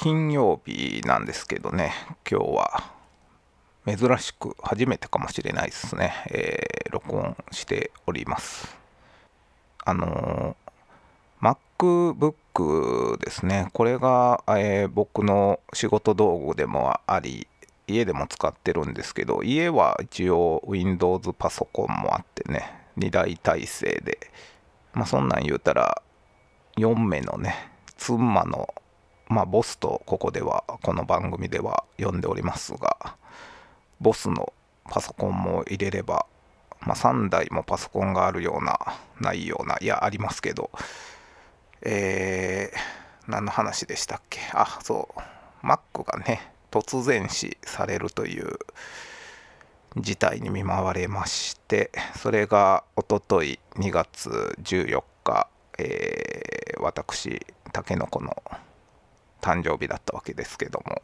金曜日なんですけどね今日は。珍しく初めてかもしれないですね、えー、録音しております。あのー、MacBook ですね。これが、えー、僕の仕事道具でもあり家でも使ってるんですけど家は一応 Windows パソコンもあってね2台体制で。まあそんなん言うたら4目のね妻のまあ、ボスとここではこの番組では呼んでおりますがボスのパソコンも入れれば、まあ、3台もパソコンがあるようなないようないやありますけどえー、何の話でしたっけ？あそう。Mac がね突然死されるという事態に見舞われましてそれがおととい2月14日、えー、私たけのこの誕生日だったわけですけども。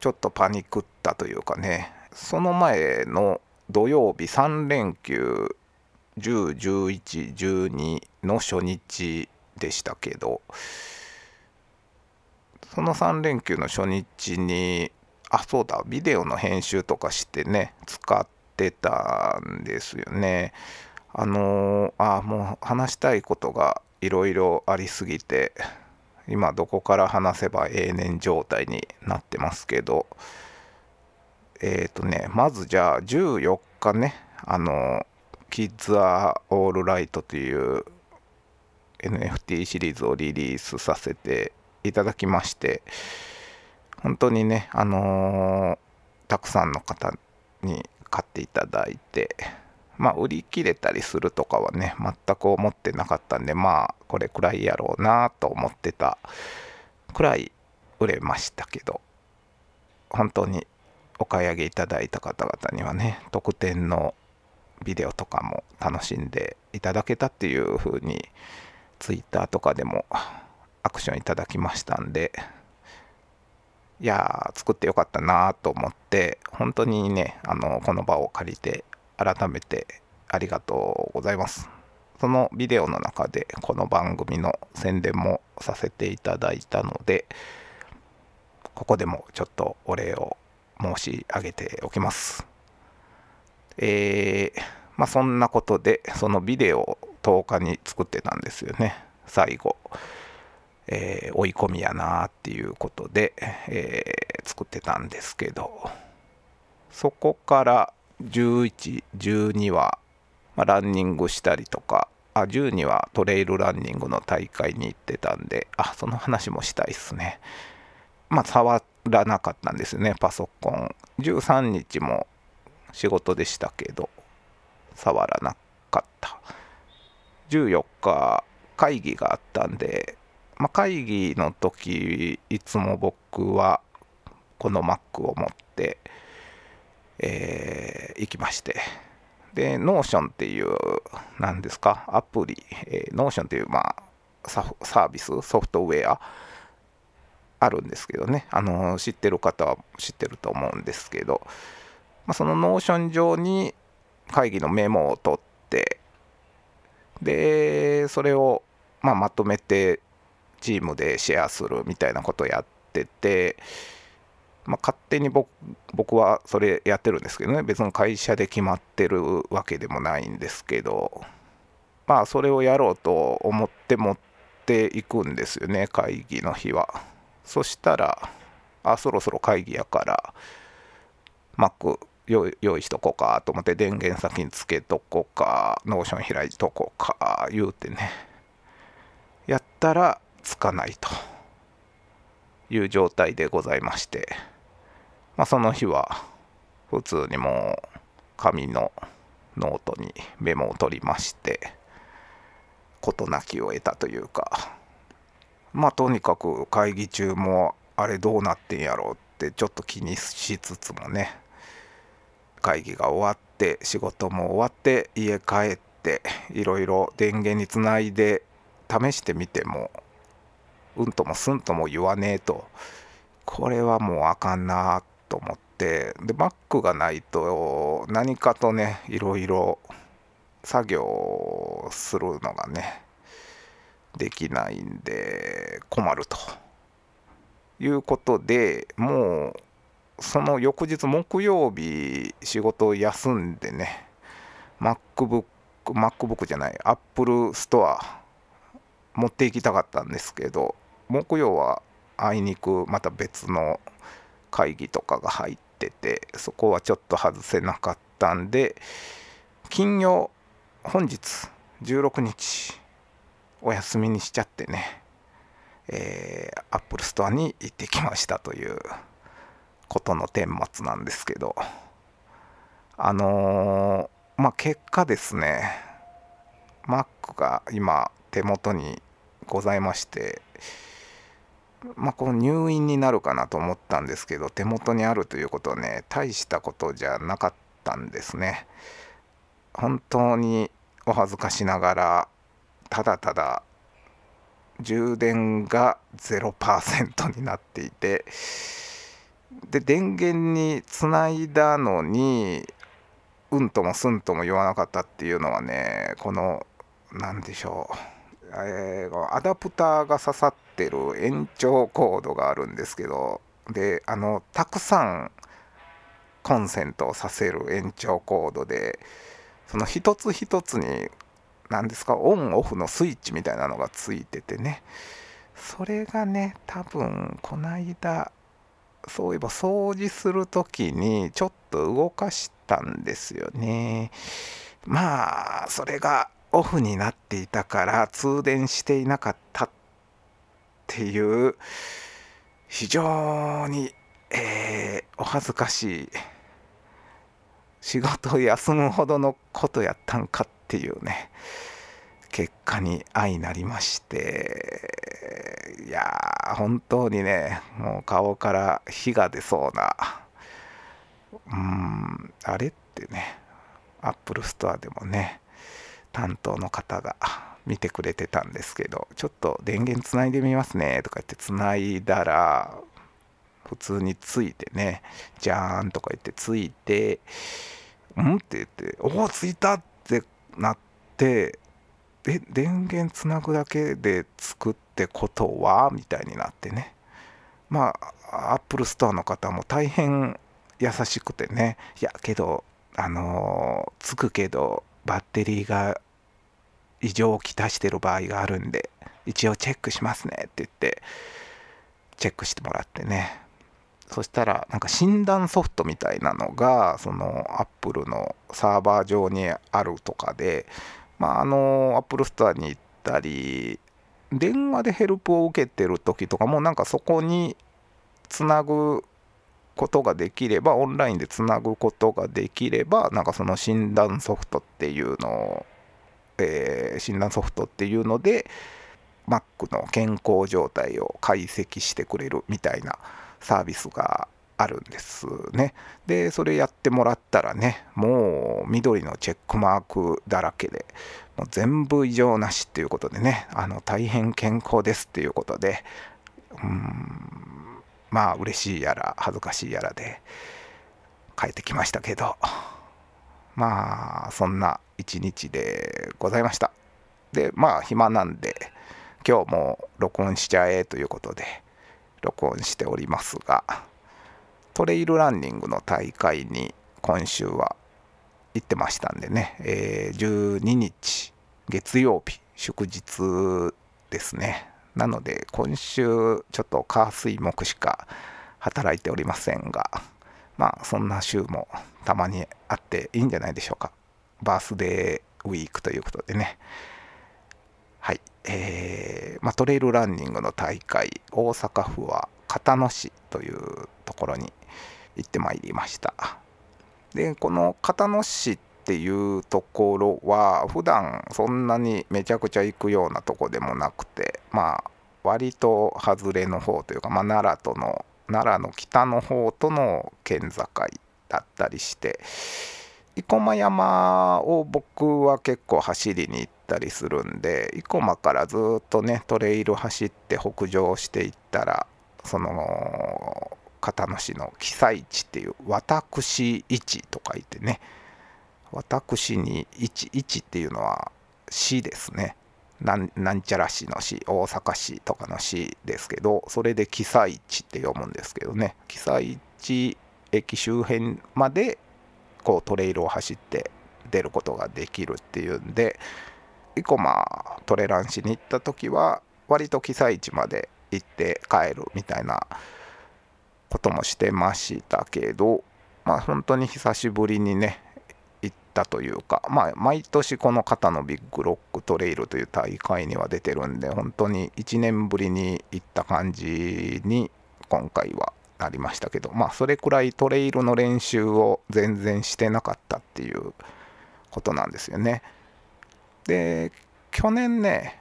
ちょっとパニクったというかね。その前の土曜日3連休101112の初日でしたけど。その3連休の初日にあそうだビデオの編集とかしてね使ってたんですよね。あのー、あもう話したいことがいろいろありすぎて今どこから話せば永年状態になってますけどえっ、ー、とねまずじゃあ14日ねあのキッズ・ア・オール・ライトという NFT シリーズをリリースさせていただきまして本当にねあのー、たくさんの方に買っていただいてまあ、売り切れたりするとかはね、全く思ってなかったんで、まあ、これくらいやろうなと思ってたくらい売れましたけど、本当にお買い上げいただいた方々にはね、特典のビデオとかも楽しんでいただけたっていう風に、ツイッターとかでもアクションいただきましたんで、いやー、作ってよかったなと思って、本当にね、あの、この場を借りて改めてありがとうございます。そのビデオの中でこの番組の宣伝もさせていただいたので、ここでもちょっとお礼を申し上げておきます。えー、まあそんなことで、そのビデオを10日に作ってたんですよね、最後。えー、追い込みやなっていうことで、えー、作ってたんですけど、そこから11、12は、まあ、ランニングしたりとか、あ、12はトレイルランニングの大会に行ってたんで、あ、その話もしたいっすね。まあ、触らなかったんですよね、パソコン。13日も仕事でしたけど、触らなかった。14日、会議があったんで、まあ、会議の時、いつも僕はこの Mac を持って、えー、行きまして、で、Notion っていう、何ですか、アプリ、えー、Notion っていう、まあサ、ービス、ソフトウェア、あるんですけどね、あの知ってる方は知ってると思うんですけど、まあ、その Notion 上に会議のメモを取って、で、それを、まあ、まとめてチームでシェアするみたいなことをやってて、まあ、勝手に僕僕はそれやってるんですけどね。別の会社で決まってるわけでもないんですけど。まあそれをやろうと思って持っていくんですよね会議の日は。そしたらあそろそろ会議やから Mac 用意しとこうかと思って電源先につけとこうか Notion 開いとこうか言うてね。やったらつかないという状態でございまして。まあ、その日は普通にもう紙のノートにメモを取りまして事なきを得たというかまあとにかく会議中もあれどうなってんやろうってちょっと気にしつつもね会議が終わって仕事も終わって家帰っていろいろ電源につないで試してみてもうんともすんとも言わねえとこれはもうあかんなと思ってで Mac がないと何かとねいろいろ作業するのがねできないんで困ると。いうことでもうその翌日木曜日仕事を休んでね MacBook MacBook じゃない Apple ストア持って行きたかったんですけど木曜はあいにくまた別の会議とかが入っててそこはちょっと外せなかったんで金曜本日16日お休みにしちゃってねえー、アップルストアに行ってきましたということの顛末なんですけどあのー、まあ結果ですね Mac が今手元にございましてまあこの入院になるかなと思ったんですけど手元にあるということはね大したことじゃなかったんですね。本当にお恥ずかしながらただただ充電が0%になっていてで電源につないだのにうんともすんとも言わなかったっていうのはねこの何でしょう、えー、アダプターが刺さっててる延長コードがあるんですけどであのたくさんコンセントをさせる延長コードでその一つ一つに何ですかオンオフのスイッチみたいなのがついててねそれがね多分この間そういえば掃除する時にちょっと動かしたんですよね。まあそれがオフになっていたから通電していなかったっっていう非常に、えー、お恥ずかしい仕事を休むほどのことやったんかっていうね結果に相なりましていや本当にねもう顔から火が出そうなうんあれってねアップルストアでもね担当の方が見てくれてたんですけどちょっと電源つないでみますねとか言ってつないだら普通についてねじゃーんとか言ってついてんって言って、おお、ついたってなって、え、電源つなぐだけでつくってことはみたいになってね。まあ、アップルストアの方も大変優しくてね、いや、けど、あのー、つくけど、バッテリーが異常をきたしてる場合があるんで、一応チェックしますねって言って、チェックしてもらってね。そしたらなんか診断ソフトみたいなのがそのアップルのサーバー上にあるとかでまああのアップルストアに行ったり電話でヘルプを受けてる時とかもなんかそこにつなぐことができればオンラインでつなぐことができればなんかその診断ソフトっていうのを、えー、診断ソフトっていうので Mac の健康状態を解析してくれるみたいなサービスがあるんですね。で、それやってもらったらね、もう緑のチェックマークだらけで、もう全部異常なしっていうことでね、あの大変健康ですっていうことで、うん、まあ嬉しいやら恥ずかしいやらで帰ってきましたけど、まあそんな一日でございました。で、まあ暇なんで、今日も録音しちゃえということで、録音しておりますがトレイルランニングの大会に今週は行ってましたんでね、えー、12日月曜日祝日ですね。なので今週ちょっと火水木しか働いておりませんがまあそんな週もたまにあっていいんじゃないでしょうか。バースデーウィークということでね。はい。えー、まあ、トレイルランニングの大会大阪府は交野市というところに行ってまいりました。でこの交野市っていうところは普段そんなにめちゃくちゃ行くようなとこでもなくてまあ割と外れの方というか、まあ、奈良との奈良の北の方との県境だったりして生駒山を僕は結構走りに行ったりするんで生駒からずっとねトレイル走って北上していったらその片野市の被災地っていう私市と書いてね私に市市っていうのは市ですね。なんなんちゃら市の市大阪市とかの市ですけどそれで記載地って読むんですけどね。記載地駅周辺までこうトレイルを走って出ることができるっていうんで以降まあトレランしに行った時は割と私市まで行って帰るみたいなこともしてましたけどまあ本当に久しぶりにね行ったというかまあ毎年交野のビッグロックトレイルという大会には出てるんで本当に1年ぶりに行った感じに今回はなりましたけどまあそれくらいトレイルの練習を全然してなかったっていうことなんですよね。で去年ね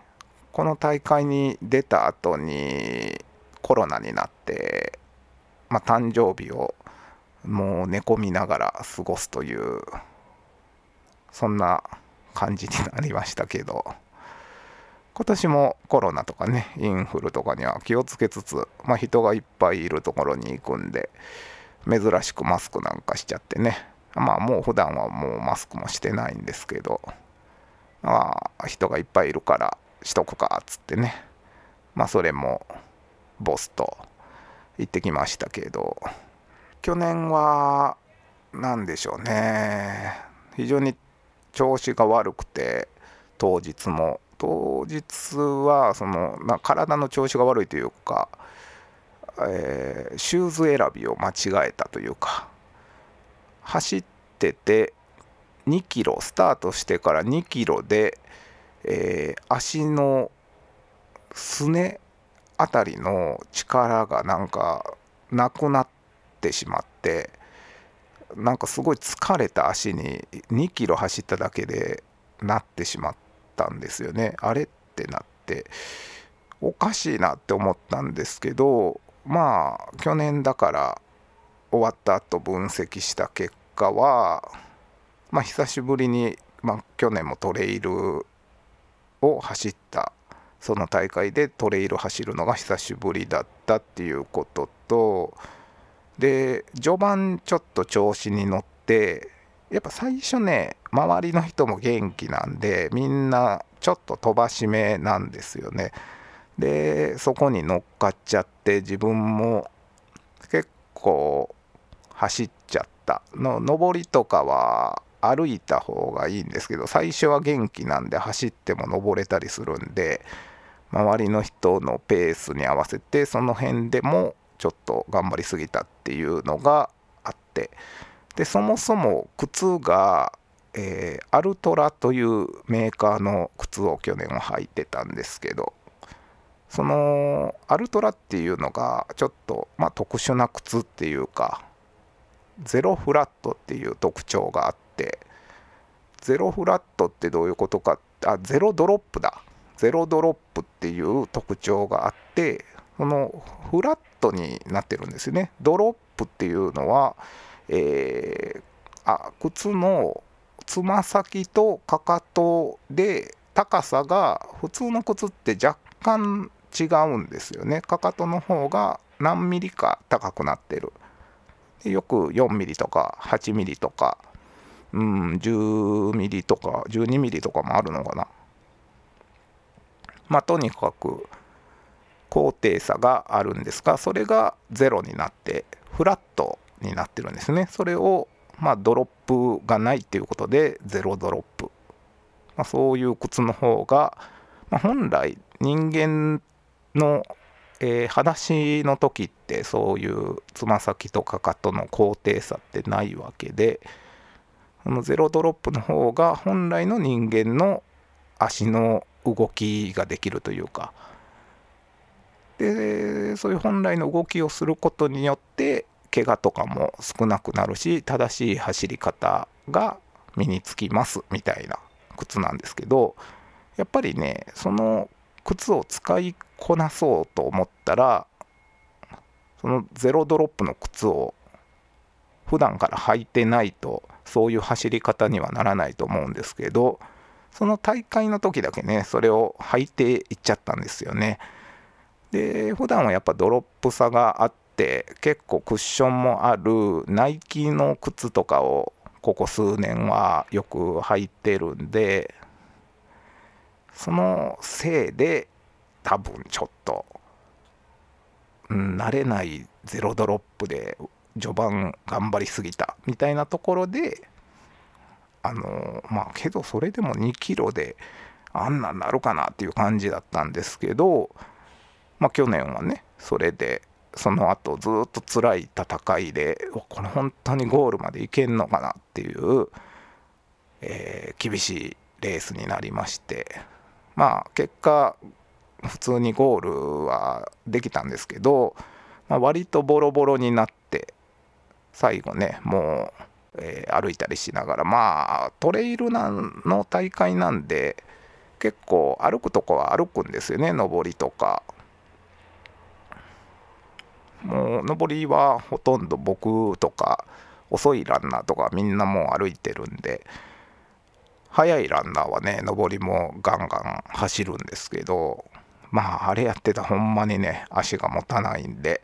この大会に出た後にコロナになって、まあ、誕生日をもう寝込みながら過ごすというそんな感じになりましたけど今年もコロナとかねインフルとかには気をつけつつ、まあ、人がいっぱいいるところに行くんで珍しくマスクなんかしちゃってね。まあもう普段はもうマスクもしてないんですけどまあ人がいっぱいいるからしとくかっつってね。まあそれもボスと行ってきましたけど去年は何でしょうね。非常に調子が悪くて当日も当日はその、まあ、体の調子が悪いというか、えー、シューズ選びを間違えたというか走ってて2キロスタートしてから2キロで、えー、足のすねあたりの力がなんかなくなってしまってなんかすごい疲れた足に2キロ走っただけでなってしまってたんですよね。あれってなっておかしいなって思ったんですけどまあ去年だから終わった後分析した結果はまあ久しぶりに、まあ、去年もトレイルを走ったその大会でトレイル走るのが久しぶりだったっていうこととで序盤ちょっと調子に乗ってやっぱ最初ね周りの人も元気なんでみんなちょっと飛ばし目なんですよね。でそこに乗っかっちゃって自分も結構走っちゃった。の上りとかは歩いた方がいいんですけど最初は元気なんで走っても登れたりするんで周りの人のペースに合わせてその辺でもちょっと頑張りすぎたっていうのがあって。でそもそも靴が、えー、アルトラというメーカーの靴を去年は履いてたんですけどそのアルトラっていうのがちょっと、まあ、特殊な靴っていうかゼロフラットっていう特徴があってゼロフラットってどういうことかあゼロドロップだ。ゼロドロップっていう特徴があってこのフラットになってるんですよね。ドロップっていうのは、えー、あ靴のつま先とかかとで高さが普通の靴って若干違うんですよね。かかとの方が何ミリか高くなってる。よく4ミリとか8ミリとか、うん、10ミリとか12ミリとかもあるのかな。まあとにかく高低差があるんですがそれが0になってフラットになってるんですね。それをまあドロップがないっていうことで0ドロップ、まあ、そういう靴の方が、まあ、本来人間のえー、裸足の時ってそういうつま先とかかとの高低差ってないわけでこのゼロドロップの方が本来の人間の足の動きができるというか。でそういう本来の動きをすることによって怪我とかも少なくなるし正しい走り方が身につきますみたいな靴なんですけどやっぱりねその靴を使いこなそうと思ったらそのゼロドロップの靴を普段から履いてないとそういう走り方にはならないと思うんですけどその大会の時だけねそれを履いていっちゃったんですよね。で普段はやっぱドロップ差があって結構クッションもあるナイキの靴とかをここ数年はよく履いてるんでそのせいで多分ちょっと、うん、慣れないゼロドロップで序盤頑張りすぎたみたいなところであのまあけどそれでも2キロであんなんなるかなっていう感じだったんですけどまあ去年はねそれでその後ずっと辛い戦いでこれ本当にゴールまでいけんのかなっていう、えー、厳しいレースになりまして。まあ結果普通にゴールはできたんですけど、まあ、割とボロボロになって最後ねもう、えー、歩いたりしながらまあトレイルの大会なんで結構歩くとこは歩くんですよね上りとか。もう上りはほとんど僕とか遅いランナーとかみんなもう歩いてるんで速いランナーはね上りもガンガン走るんですけどまああれやってたほんまにね足が持たないんで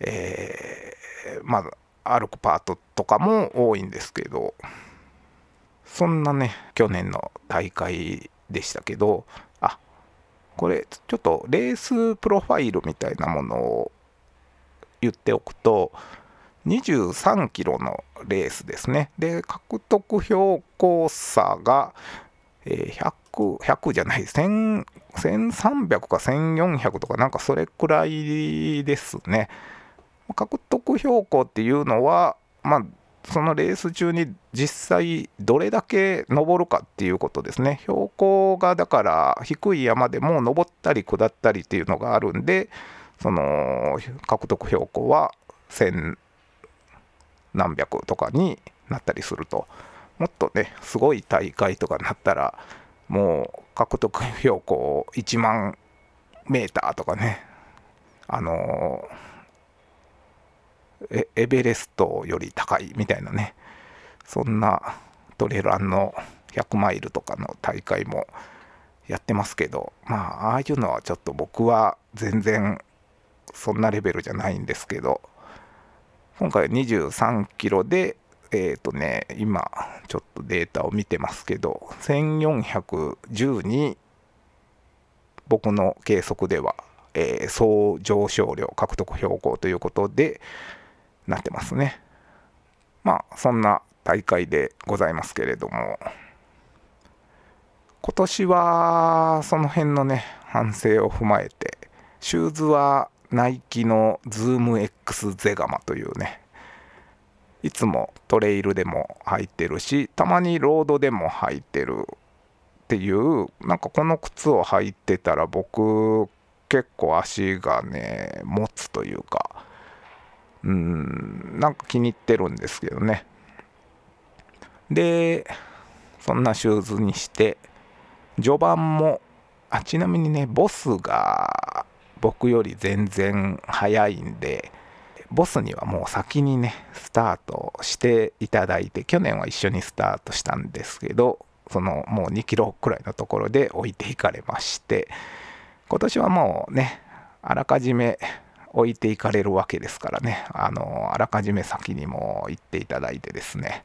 えー、まあ歩くパートとかも多いんですけどそんなね去年の大会でしたけどあこれちょっとレースプロファイルみたいなものを言っておくと23キロのレースですね。で獲得標高差が、100, 100じゃない1300か1400とかなんかそれくらいですね。獲得標高っていうのはまあそのレース中に実際どれだけ登るかっていうことですね。標高がだから低い山でも登ったり下ったりっていうのがあるんでその獲得標高は千何百とかになったりするともっとねすごい大会とかになったらもう獲得標高1万メーターとかねあのー、エベレストより高いみたいなねそんなトレランの100マイルとかの大会もやってますけどまあああいうのはちょっと僕は全然そんなレベルじゃないんですけど今回23キロでえっ、ー、とね今ちょっとデータを見てますけど1412僕の計測では、えー、総上昇量獲得標高ということでなってますね。まあそんな大会でございますけれども今年はその辺のね反省を踏まえてシューズはナイキのズーム X ゼガマというね。いつもトレイルでも履いてるしたまにロードでも履いてるっていうなんかこの靴を履いてたら僕結構足がね持つというかうんなんか気に入ってるんですけどね。でそんなシューズにして序盤もあちなみにねボスが僕より全然早いんでボスにはもう先にねスタートしていただいて去年は一緒にスタートしたんですけどそのもう2キロくらいのところで置いていかれまして今年はもうねあらかじめ置いていかれるわけですからねあのあらかじめ先にも行っていただいてですね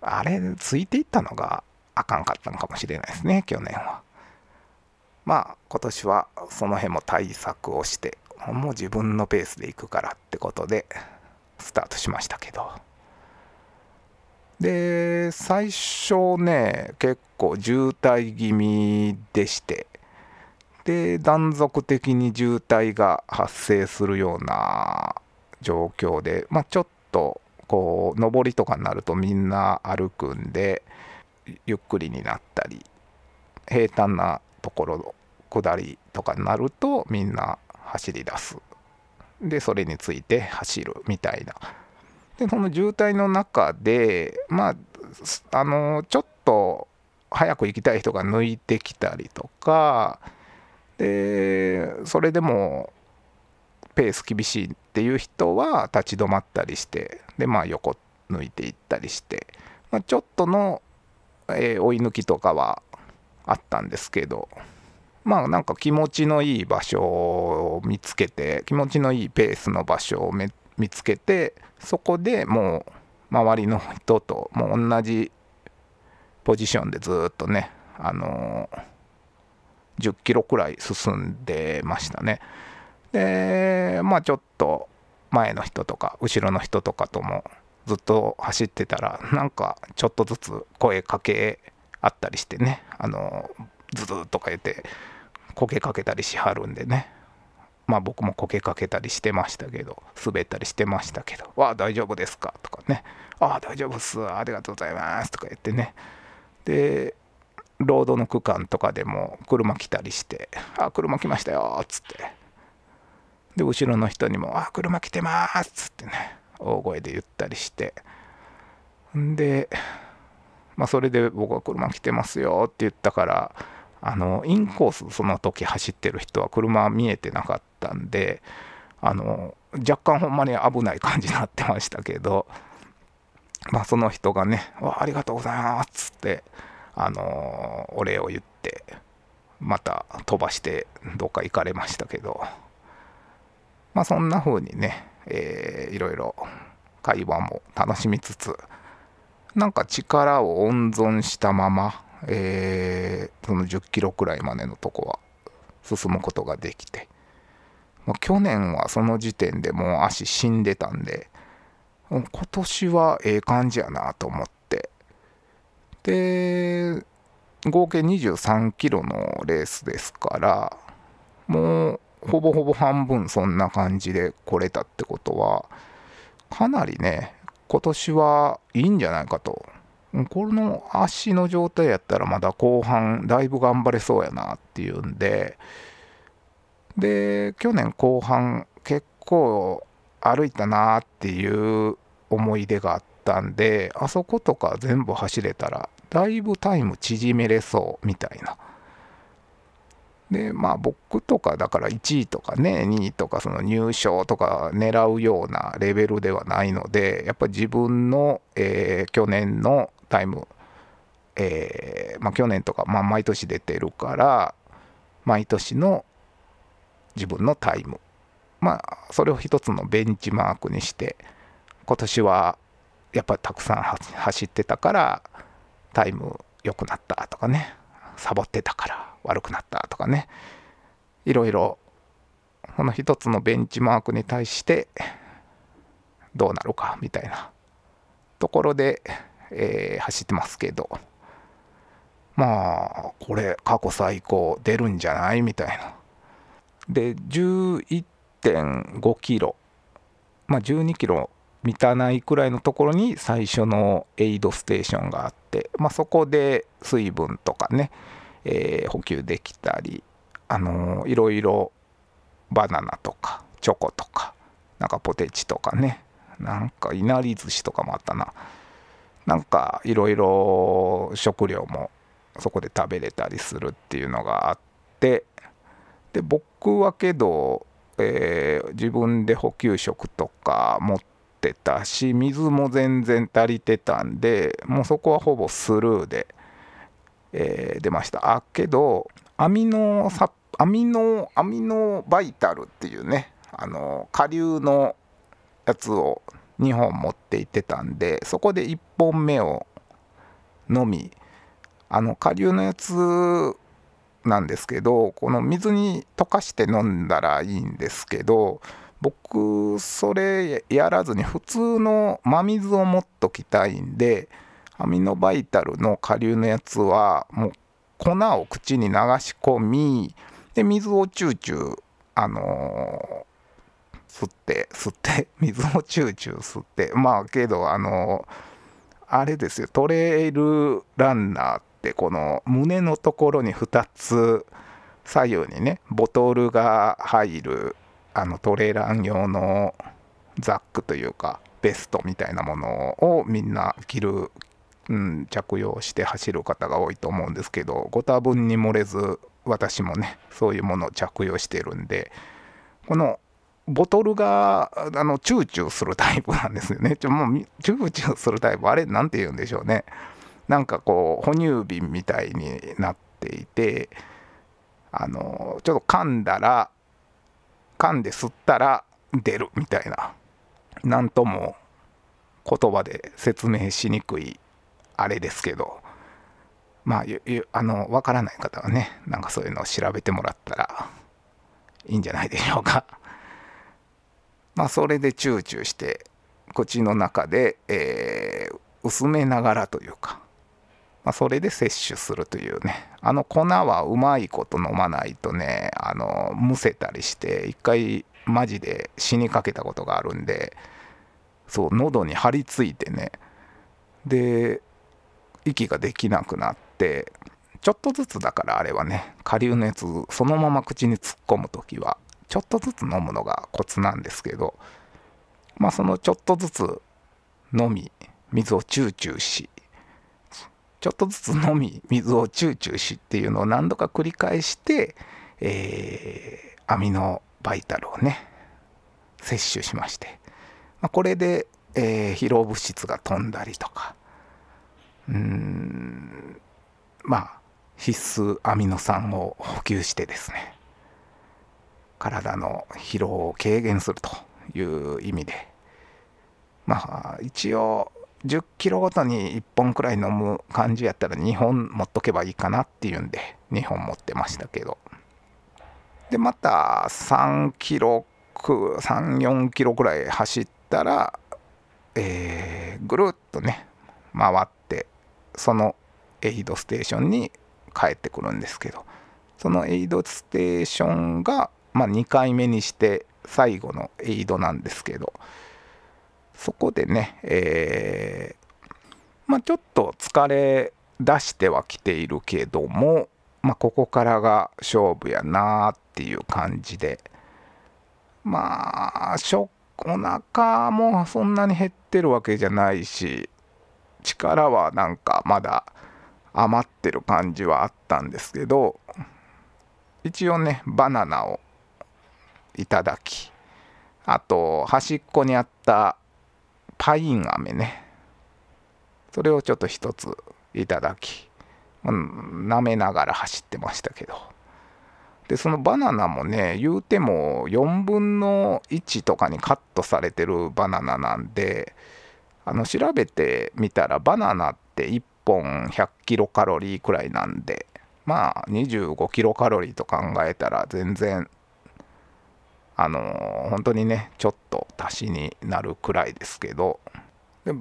あれついていったのがあかんかったのかもしれないですね去年は。まあ今年はその辺も対策をしてもう自分のペースで行くからってことでスタートしましたけど。で最初ね結構渋滞気味でしてで断続的に渋滞が発生するような状況でまあちょっとこう上りとかになるとみんな歩くんでゆっくりになったり平坦なところ下りとかになるとみんな走り出す。でそれについて走るみたいな。でその渋滞の中でまああのちょっと早く行きたい人が抜いてきたりとかでそれでもペース厳しいっていう人は立ち止まったりしてでまあ横抜いていったりして、まあ、ちょっとの、えー、追い抜きとかはあったんですけどまあなんか気持ちのいい場所を見つけて気持ちのいいペースの場所を見つけてそこでもう周りの人ともう同じポジションでずっとねあの10キロくらい進んでましたね。でまあちょっと前の人とか後ろの人とかともずっと走ってたらなんかちょっとずつ声かけあったりしてねあのズズとか言ってこけかけたりしはるんでね。まあ僕もこけかけたりしてましたけど滑ったりしてましたけど「わあ大丈夫ですか?」とかね「ああ大丈夫っす。ありがとうございます」とか言ってね。でロードの区間とかでも車来たりして「あ車来ましたよ」っつって。で後ろの人にも「あ車来てます」っつってね大声で言ったりして。んでまあそれで僕は車来てますよって言ったからあのインコースその時走ってる人は車見えてなかったんであの若干ほんまに危ない感じになってましたけどまあその人がね「ありがとうございます」っつってあのお礼を言ってまた飛ばしてどっか行かれましたけどまあそんな風にねえー、いろいろ会話も楽しみつつなんか力を温存したまま、えー、その10キロくらいまでのとこは進むことができて、まあ、去年はその時点でもう足死んでたんで今年はええ感じやなと思ってで合計23キロのレースですからもうほぼほぼ半分そんな感じで来れたってことは、かなりね、今年はいいんじゃないかと。この足の状態やったらまだ後半だいぶ頑張れそうやなっていうんで、で、去年後半結構歩いたなっていう思い出があったんで、あそことか全部走れたらだいぶタイム縮めれそうみたいな。でまあ僕とかだから1位とかね2位とかその入賞とか狙うようなレベルではないのでやっぱり自分の、えー、去年のタイム、えー、まあ、去年とか、まあ、毎年出てるから毎年の自分のタイム。まあそれを一つのベンチマークにして今年はやっぱりたくさん走ってたからタイム良くなったとかね。サボってたから悪くなったとかね。いろいろこの一つのベンチマークに対してどうなるかみたいなところで、えー、走ってますけど。まあこれ過去最高出るんじゃない？みたいな。で11.5キロ。まあ12キロ満たないくらいのところに最初のエイドステーションがあって、まあ、そこで水分とかね、えー、補給できたり、あのー、いろいろバナナとかチョコとかなんかポテチとかね。なんかいなり寿司とかもあったな。なんかいろいろ食料もそこで食べれたりするっていうのがあってで僕はけど、えー、自分で補給食とか持ってたし水も全然足りてたんでもうそこはほぼスルーで、えー、出ました。あけどアミノサアミノアミノバイタルっていうねあの下流のやつを2本持って行ってたんでそこで1本目を飲みあの下流のやつなんですけどこの水に溶かして飲んだらいいんですけど僕それやらずに普通の真水を持っときたいんでアミノバイタルの下流のやつはもう粉を口に流し込みで水をチューチューあのー、吸って吸って 水をチューチュー吸ってまあけどあの、あれですよトレイルランナーってこの胸のところに2つ左右にねボトルが入るあのトレーラー用のザックというかベストみたいなものをみんな着る、うん、着用して走る方が多いと思うんですけどご多分に漏れず私もねそういうものを着用してるんでこのボトルがあのチューチューするタイプなんですよね。ちょもうチューチューするタイプあれ何て言うんでしょうね。なんかこう哺乳瓶みたいになっていてあのちょっと噛んだら噛んで吸ったら出るみたいな。何とも言葉で説明しにくいあれですけど。まああの分からない方はねなんかそういうのを調べてもらったらいいんじゃないでしょうか。まあそれでチューチューして口の中で、えー、薄めながらというか、まあ、それで摂取するというね。あの粉はうまいこと飲まないとねあのむせたりして一回マジで死にかけたことがあるんでそう喉に張り付いてね。で息ができなくなってちょっとずつだからあれはね下流のやつそのまま口に突っ込む時はちょっとずつ飲むのがコツなんですけどまあそのちょっとずつ飲み水をチューチューしちょっとずつ飲み水をチューチューしっていうのを何度か繰り返して、えー、アミノバイタルをね摂取しまして、まあ、これで、えー、疲労物質が飛んだりとかうんまあ必須アミノ酸を補給してですね体の疲労を軽減するという意味で。まあ一応10キロごとに1本くらい飲む感じやったら2本持っとけばいいかなっていうんで2本持ってましたけど。でまた3キロ34キロくらい走ったら、えー、ぐるっとね回ってそのエイドステーションに帰ってくるんですけど。そのエイドステーションが、まあ、2回目にして最後のエイドなんですけどそこでね、えー、まあ、ちょっと疲れ出してはきているけども、まあ、ここからが勝負やなっていう感じでまあお腹もそんなに減ってるわけじゃないし力はなんかまだ余ってる感じはあったんですけど一応ねバナナをいただきあと端っこにあったパイン飴ね。それをちょっと一ついただき舐めながら走ってましたけど。でそのバナナもね言うても4分の1とかにカットされてるバナナなんであの調べてみたらバナナって1本100キロカロリーくらいなんでまあ25キロカロリーと考えたら全然あのー、本当にねちょっと足しになるくらいですけど。で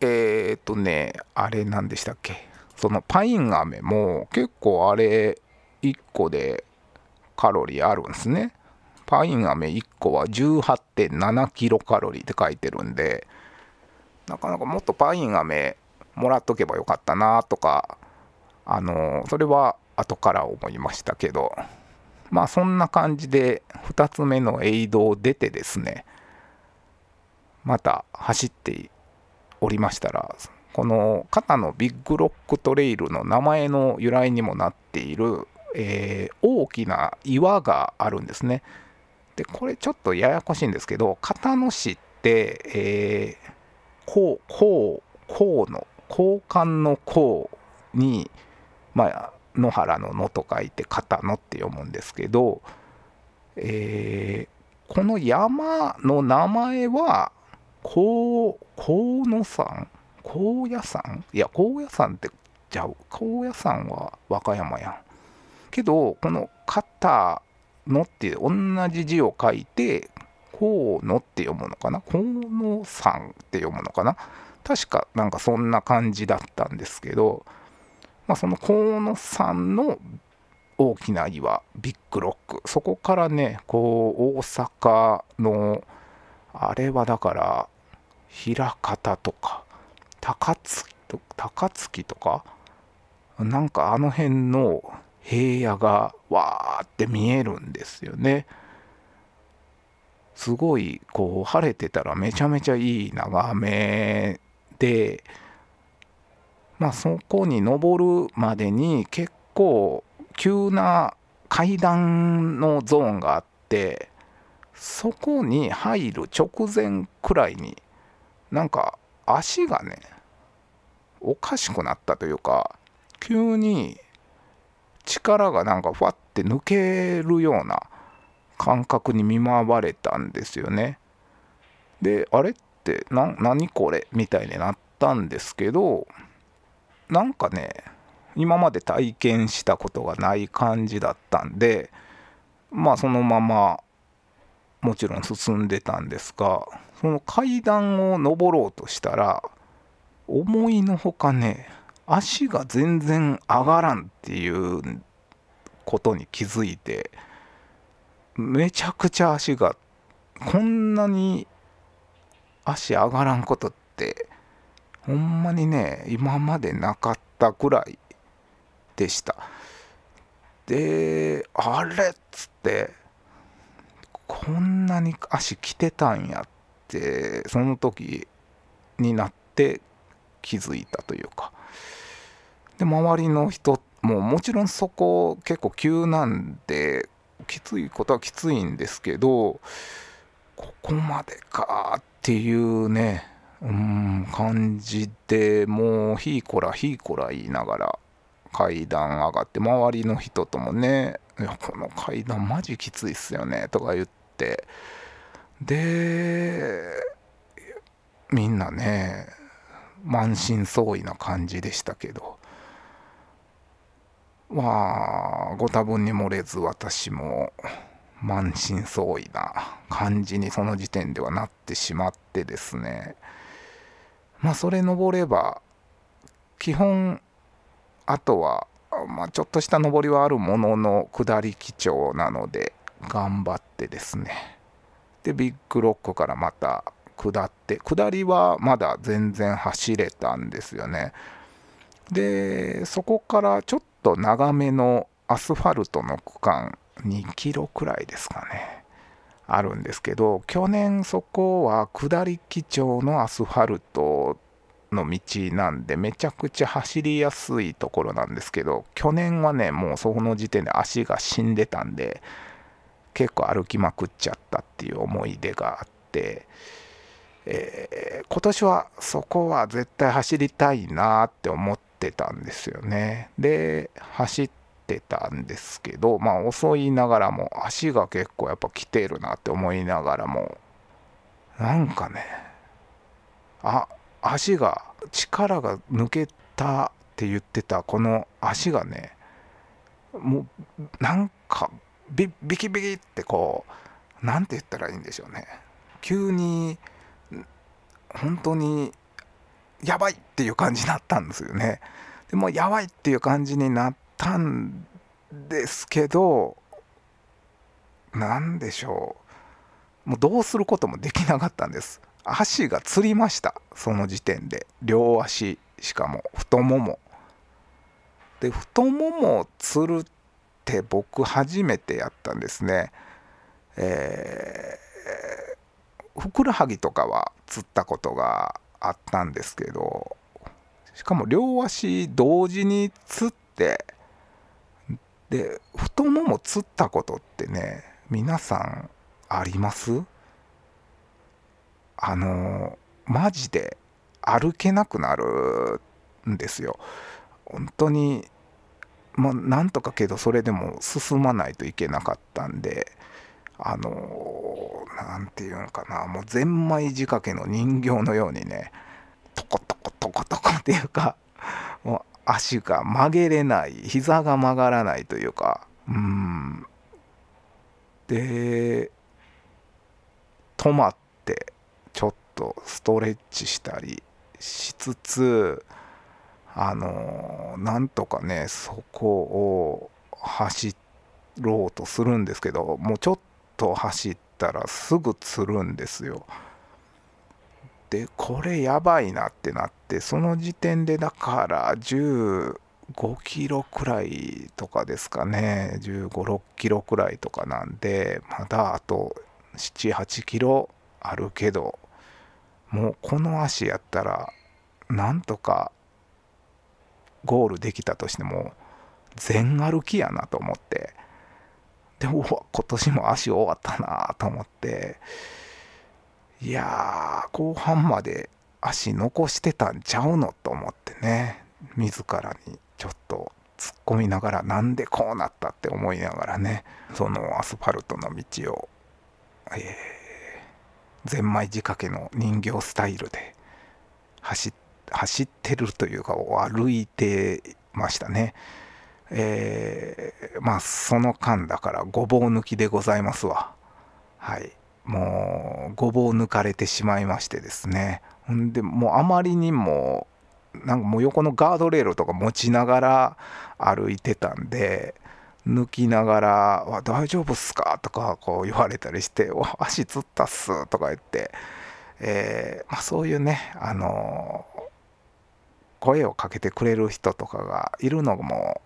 えっ、とねあれ何でしたっけ？そのパイン飴も結構あれ1個でカロリーあるんですね。パイン飴1個は18.7キロカロリーって書いてるんでなかなかもっとパイン飴もらっとけばよかったなとかあのそれは後から思いましたけど。まあそんな感じで2つ目のエイドを出てですねまた走っておりましたらこの交野のビッグロックトレイルの名前の由来にもなっている、えー、大きな岩があるんですね。でこれちょっとややこしいんですけど交野市って、えー、こうこうこうの交換の交にまあ野原の野と書いて交野って読むんですけど、えー、この山の名前は河野山高野山いや高野山ってじゃあ高野山は和歌山やん。けどこの片野って同じ字を書いて河野って読むのかな？河野山って読むのかな？確かなんかそんな感じだったんですけど、まあ、その河野山の大きな岩ビッグロックそこからねこう大阪のあれはだから枚方とか高槻と高槻とかなんかあの辺の平野がわーって見えるんですよね。すごいこう晴れてたらめちゃめちゃいい眺めでまあそこに登るまでに結構急な階段のゾーンがあってそこに入る直前くらいになんか足がねおかしくなったというか急に力がなんかふわって抜けるような感覚に見舞われたんですよね。であれってな何これみたいになったんですけどなんかね今まで体験したことがない感じだったんでまあそのままもちろん進んでたんですがその階段を上ろうとしたら思いのほかね足が全然上がらんっていうことに気づいてめちゃくちゃ足がこんなに足上がらんことってほんまにね今までなかったくらいでした。であれっつってこんなに足来てたんやってその時になって気づいたというか。で周りの人ももちろんそこ結構急なんできついことはきついんですけどここまでかっていうねうん感じでもうひいこらひいこら言いながら階段上がって周りの人ともね「いやこの階段マジきついっすよね」とか言って。でみんなね満身創痍な感じでしたけど。まあご多分に漏れず私も満身創痍な感じにその時点ではなってしまってですね。まあそれ登れば基本あとは、まあ、ちょっとした登りはあるものの下り基調なので頑張ってですね。でビッグロックからまた下って下りはまだ全然走れたんですよね。でそこからちょっと長めのアスファルトの区間2キロくらいですかね。あるんですけど去年そこは下り基調のアスファルトの道なんでめちゃくちゃ走りやすいところなんですけど去年はねもうその時点で足が死んでたんで結構歩きまくっちゃったっていう思い出があって、えー、今年はそこは絶対走りたいなって思ってたんですよね。で走ってたんですけどまあ遅いながらも足が結構やっぱ来てるなって思いながらもなんかねあ足が力が抜けたって言ってたこの足がねもうなんかビビキビキってこう何て言ったらいいんでしょうね。急に本当にやばいっていう感じになったんですよね。でもやばいっていう感じになったんですけど何でしょう。もうどうすることもできなかったんです。足がつりました。その時点で。両足しかも。太もも。で太ももをつるって僕初めてやったんですね。えー、ふくらはぎとかはつったことがあったんですけどしかも両足同時につってで太ももつったことってね皆さんあります？あのマジで歩けなくなるんですよ。本当にまあ、なんとかけどそれでも進まないといけなかったんであの何て言うのかなもうゼンマイ仕掛けの人形のようにねトコトコトコトコっていうかもう足が曲げれない膝が曲がらないというかうんで止まってちょっとストレッチしたりしつつあのなんとかねそこを走ろうとするんですけどもうちょっと走ったらすぐつるんですよ。でこれやばいなってなってその時点でだから15キロくらいとかですかね。1 5 6キロくらいとかなんでまだあと78キロあるけどもうこの足やったらなんとかゴールできたとしても全歩きやなと思って。でも今年も足終わったなと思って。いやー後半まで足残してたんちゃうのと思ってね自らにちょっと突っ込みながらなんでこうなったって思いながらねそのアスファルトの道を、えー、ゼンマイ仕掛けの人形スタイルで走って走ってるというか歩いてましたね。えー、まあその間だからごぼう抜きでございますわ。はい。もうごぼう抜かれてしまいましてですね。ほんでもうあまりにもなんかもう横のガードレールとか持ちながら歩いてたんで抜きながら「大丈夫っすか?」とかこう言われたりして「足つったっす」とか言って、えーまあ、そういうね、あのー、声をかけてくれる人とかがいるのも、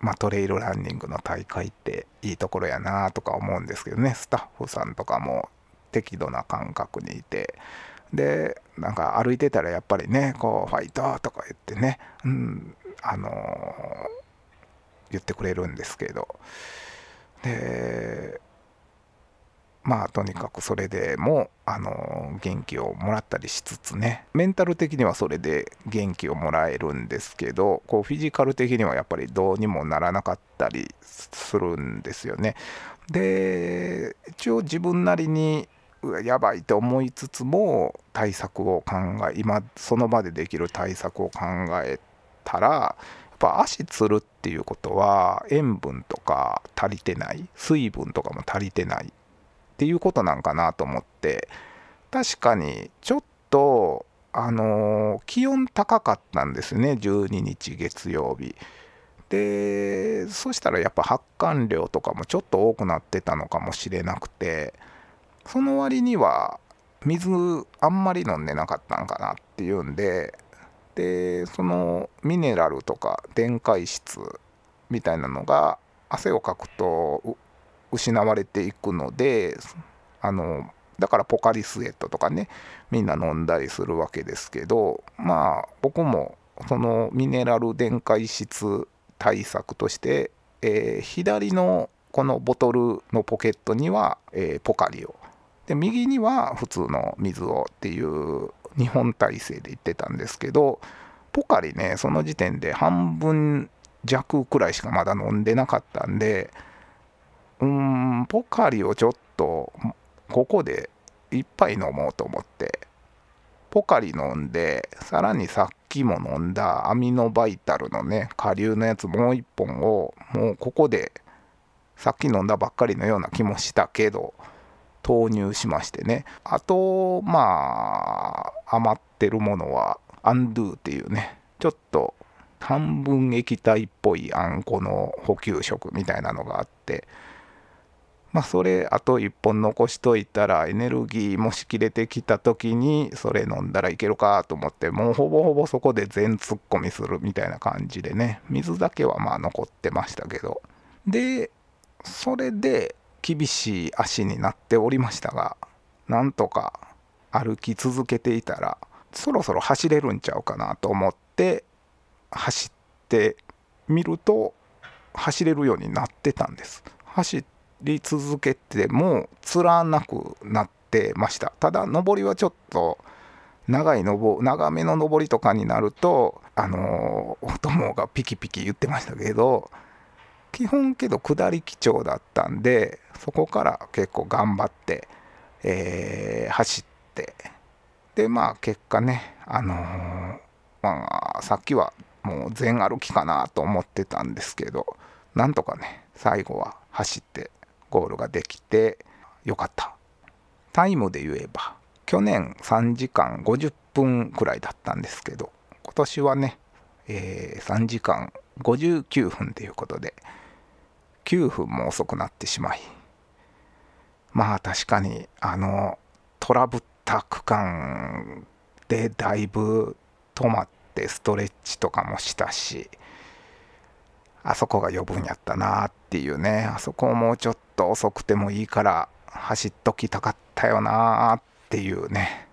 まあ、トレイルランニングの大会っていいところやなとか思うんですけどねスタッフさんとかも適度な感覚にいて。でなんか歩いてたらやっぱりねこうファイトとか言ってね、うん、あのー言ってくれるんですけどでまあとにかくそれでもあの元気をもらったりしつつねメンタル的にはそれで元気をもらえるんですけどこうフィジカル的にはやっぱりどうにもならなかったりするんですよね。で一応自分なりにやばいと思いつつも対策を考え今その場でできる対策を考えたらやっぱ足つるっていうことは塩分とか足りてない水分とかも足りてないっていうことなんかなと思って確かにちょっとあのー、気温高かったんですね12日月曜日。でそしたらやっぱ発汗量とかもちょっと多くなってたのかもしれなくてその割には水あんまり飲んでなかったんかなっていうんででそのミネラルとか電解質みたいなのが汗をかくと失われていくのであのだからポカリスエットとかねみんな飲んだりするわけですけどまあ僕もそのミネラル電解質対策として、えー、左のこのボトルのポケットには、えー、ポカリをで右には普通の水をっていう2本体制で行ってたんですけどポカリねその時点で半分弱くらいしかまだ飲んでなかったんでうんポカリをちょっとここで1杯飲もうと思ってポカリ飲んでさらにさっきも飲んだアミノバイタルのね下流のやつもう1本をもうここでさっき飲んだばっかりのような気もしたけど投入しましてね。あとまあ余ってるものはアンドゥっていうね。ちょっと半分液体っぽいあんこの補給食みたいなのがあって。まあそれあと1本残しといたらエネルギーもし切れてきた時にそれ飲んだらいけるかと思ってもうほぼほぼそこで全突っ込みするみたいな感じでね。水だけはまあ残ってましたけど。でそれで厳しい足になっておりましたがなんとか歩き続けていたらそろそろ走れるんちゃうかなと思って走ってみると走れるようになってたんです。走り続けてもつらなくなってました。ただ上りはちょっと長いのぼ長めの上りとかになるとあのお供がピキピキ言ってましたけど基本けど下り基調だったんでそこから結構頑張って、えー、走ってでまあ結果ねあのー、まあさっきはもう全歩きかなと思ってたんですけどなんとかね最後は走ってゴールができてよかった。タイムで言えば去年3時間50分くらいだったんですけど今年はね、えー、3時間59分ということで9分も遅くなってしまいまあ確かにあのトラブった区間でだいぶ止まってストレッチとかもしたしあそこが余分やったなっていうねあそこをもうちょっと遅くてもいいから走っときたかったよなっていうね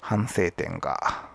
反省点が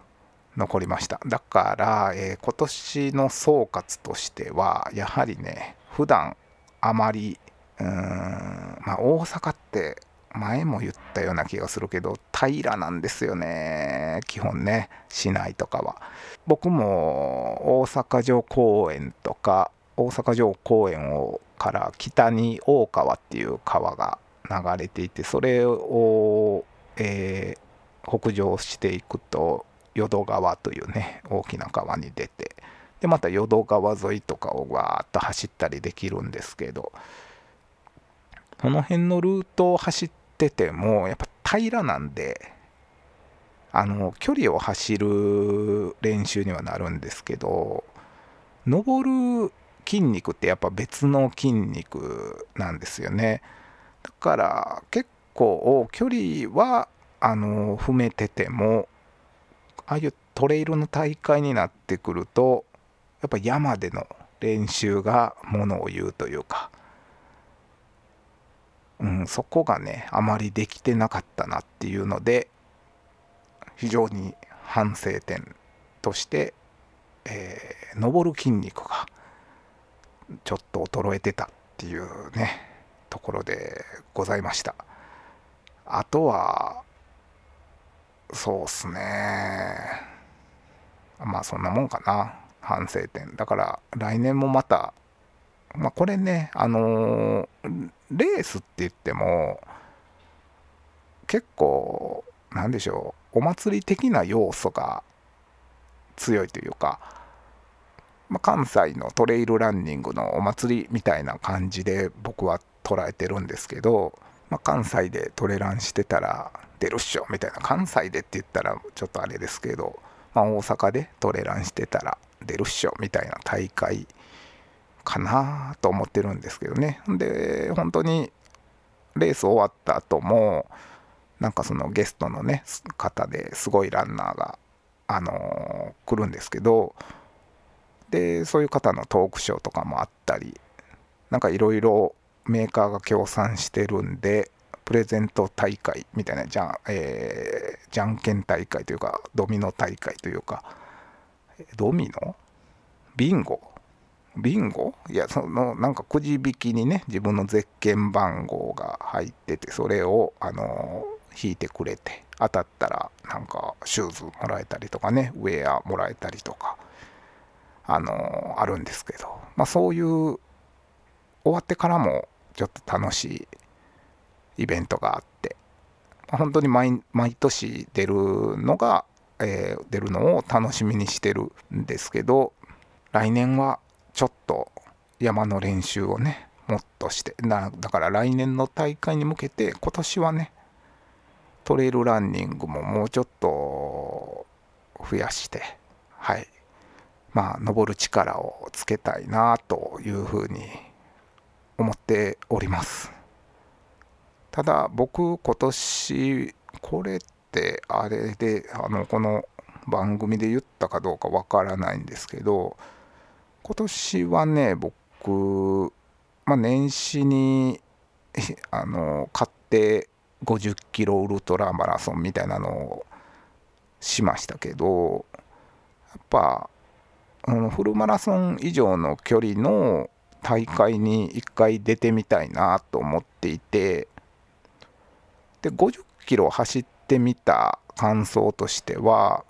残りました。だから、えー、今年の総括としてはやはりね普段あまりうんまあ大阪って前も言ったような気がするけど平らなんですよね基本ね市内とかは。僕も大阪城公園とか大阪城公園をから北に大川っていう川が流れていてそれを、えー、北上していくと淀川というね大きな川に出てでまた淀川沿いとかをわーっと走ったりできるんですけどこの辺のルートを走っててもやっぱ平らなんであの距離を走る練習にはなるんですけど登る筋肉ってやっぱ別の筋肉なんですよね。だから結構距離はあの踏めててもああいうトレイルの大会になってくるとやっぱ山での練習がものを言うというか、うん、そこがねあまりできてなかったなっていうので非常に反省点として、えー、登る筋肉がちょっと衰えてたっていうねところでございました。あとはそうっすね。まあそんなもんかな。反省点。だから来年もまたまあこれねあのー、レースって言っても結構なんでしょうお祭り的な要素が強いというか、まあ、関西のトレイルランニングのお祭りみたいな感じで僕は捉えてるんですけど、まあ、関西でトレランしてたら出るっしょみたいな。関西でって言ったらちょっとあれですけど、まあ、大阪でトレランしてたら出るっしょみたいな大会かなと思ってるんですけどね。で本当にレース終わった後もなんかそのゲストのね方ですごいランナーがあのー、来るんですけどでそういう方のトークショーとかもあったりなんかいろいろメーカーが協賛してるんでプレゼント大会みたいなじゃん、えー、じゃんけん大会というかドミノ大会というかドミノ？ビンゴ？ビンゴ？いやそのなんかくじ引きにね自分のゼッケン番号が入っててそれをあの引いてくれて当たったらなんかシューズもらえたりとかねウェアもらえたりとかあのあるんですけどまあそういう終わってからもちょっと楽しいイベントがあって本当に毎年出るのが、えー、出るのを楽しみにしてるんですけど来年はちょっと山の練習をねもっとしてだから来年の大会に向けて今年はねトレイルランニングももうちょっと増やしてはい。まあ登る力をつけたいなというふうに思っております。ただ僕今年これってあれであのこの番組で言ったかどうかわからないんですけど今年はね僕、まあ、年始に あの買って50キロウルトラマラソンみたいなのをしましたけどやっぱ、フルマラソン以上の距離の大会に一回出てみたいなと思っていてで50キロ走っててみた感想としては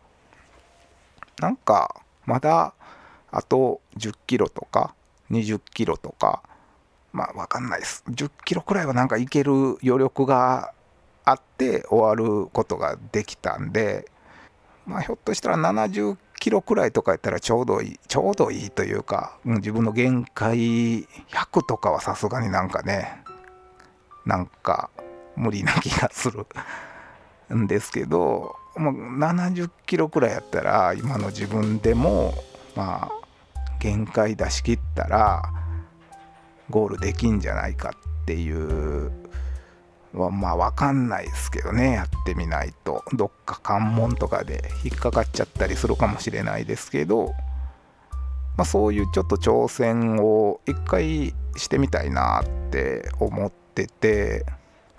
なんかまだあと10キロとか20キロとかまあ分かんないです。10キロくらいはなんかいける余力があって終わることができたんでまあひょっとしたら70キロくらいとかやったらちょうどいいちょうどいいというか、うん、自分の限界100とかはさすがになんかねなんか無理な気がする。んですけどもう70キロくらいやったら今の自分でもまあ限界出し切ったらゴールできんじゃないかっていうはまあ分かんないですけどねやってみないと。どっか関門とかで引っかかっちゃったりするかもしれないですけど、まあ、そういうちょっと挑戦を一回してみたいなって思ってて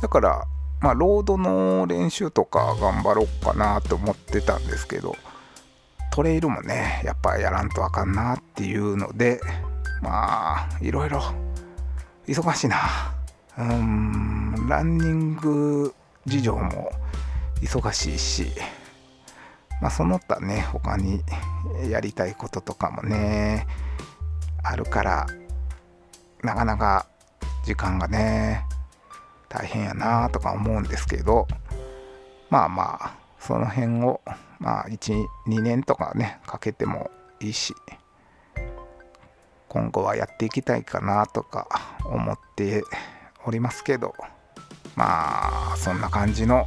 だからまあロードの練習とか頑張ろうかなと思ってたんですけどトレイルもねやっぱやらんとあかんなっていうのでまあいろいろ忙しいな。うーんランニング事情も忙しいしまあその他ね他にやりたいこととかもねあるからなかなか時間がね大変やなとか思うんですけどまあまあその辺をまあ12年とかねかけてもいいし今後はやっていきたいかなとか思っておりますけどまあそんな感じの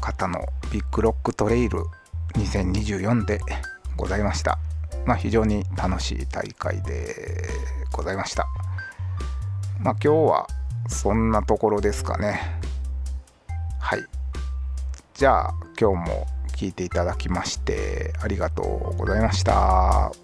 交野のビッグロックトレイル2024でございました。まあ、非常に楽しい大会でございました。まあ、今日はそんなところですかね。はい。じゃあ今日も聞いていただきましてありがとうございました。